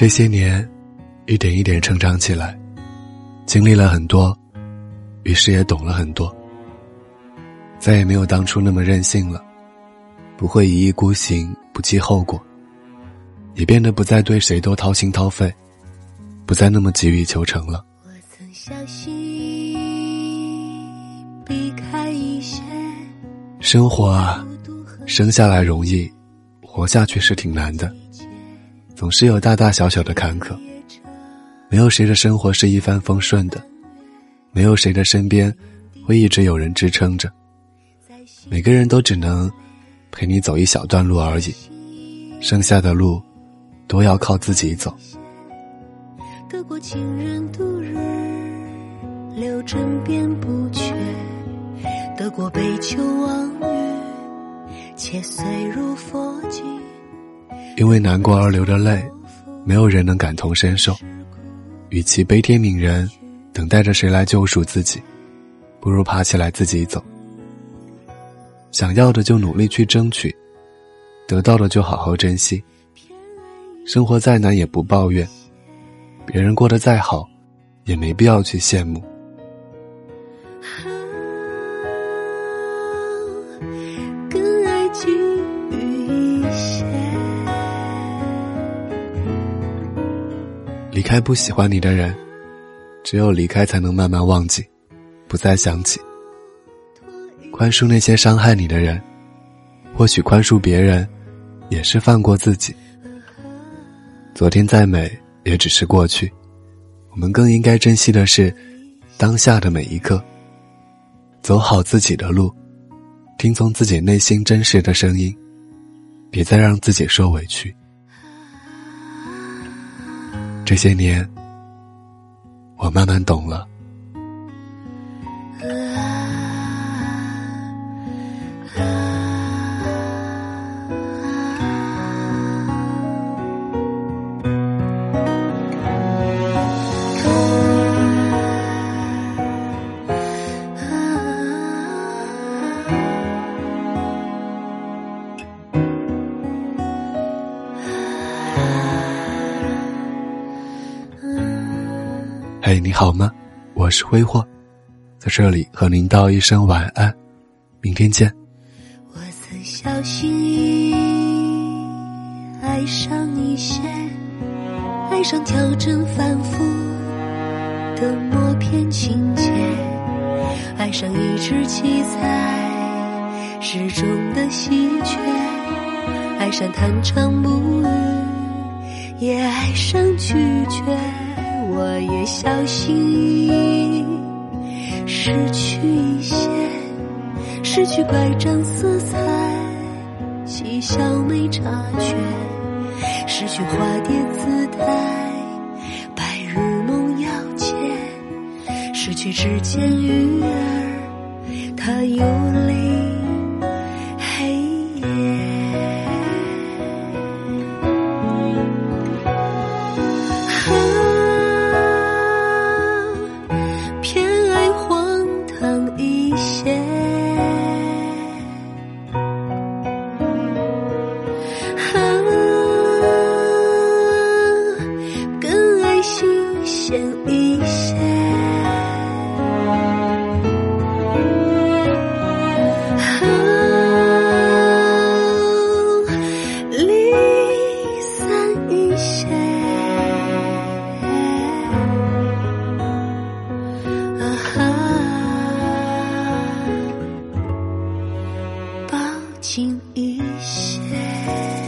这些年，一点一点成长起来，经历了很多，于是也懂了很多。再也没有当初那么任性了，不会一意孤行，不计后果，也变得不再对谁都掏心掏肺，不再那么急于求成了。我曾相信，避开一些生活啊，生下来容易，活下去是挺难的。总是有大大小小的坎坷，没有谁的生活是一帆风顺的，没有谁的身边会一直有人支撑着。每个人都只能陪你走一小段路而已，剩下的路都要靠自己走。得过情人度日，留枕边不缺；得过杯酒忘语，且岁如佛境。因为难过而流的泪，没有人能感同身受。与其悲天悯人，等待着谁来救赎自己，不如爬起来自己走。想要的就努力去争取，得到的就好好珍惜。生活再难也不抱怨，别人过得再好，也没必要去羡慕。离开不喜欢你的人，只有离开才能慢慢忘记，不再想起。宽恕那些伤害你的人，或许宽恕别人，也是放过自己。昨天再美，也只是过去。我们更应该珍惜的是当下的每一刻。走好自己的路，听从自己内心真实的声音，别再让自己受委屈。这些年，我慢慢懂了。嘿，你好吗？我是挥霍，在这里和您道一声晚安，明天见。我曾小心翼翼爱上一些，爱上调整反复的默片情节，爱上一直记在诗中的喜鹊，爱上弹唱不语，也爱上拒绝。我也小心翼翼失去一些，失去乖张色彩，嬉笑没察觉，失去花蝶姿态，白日梦要见，失去指尖鱼儿，它游轻一些。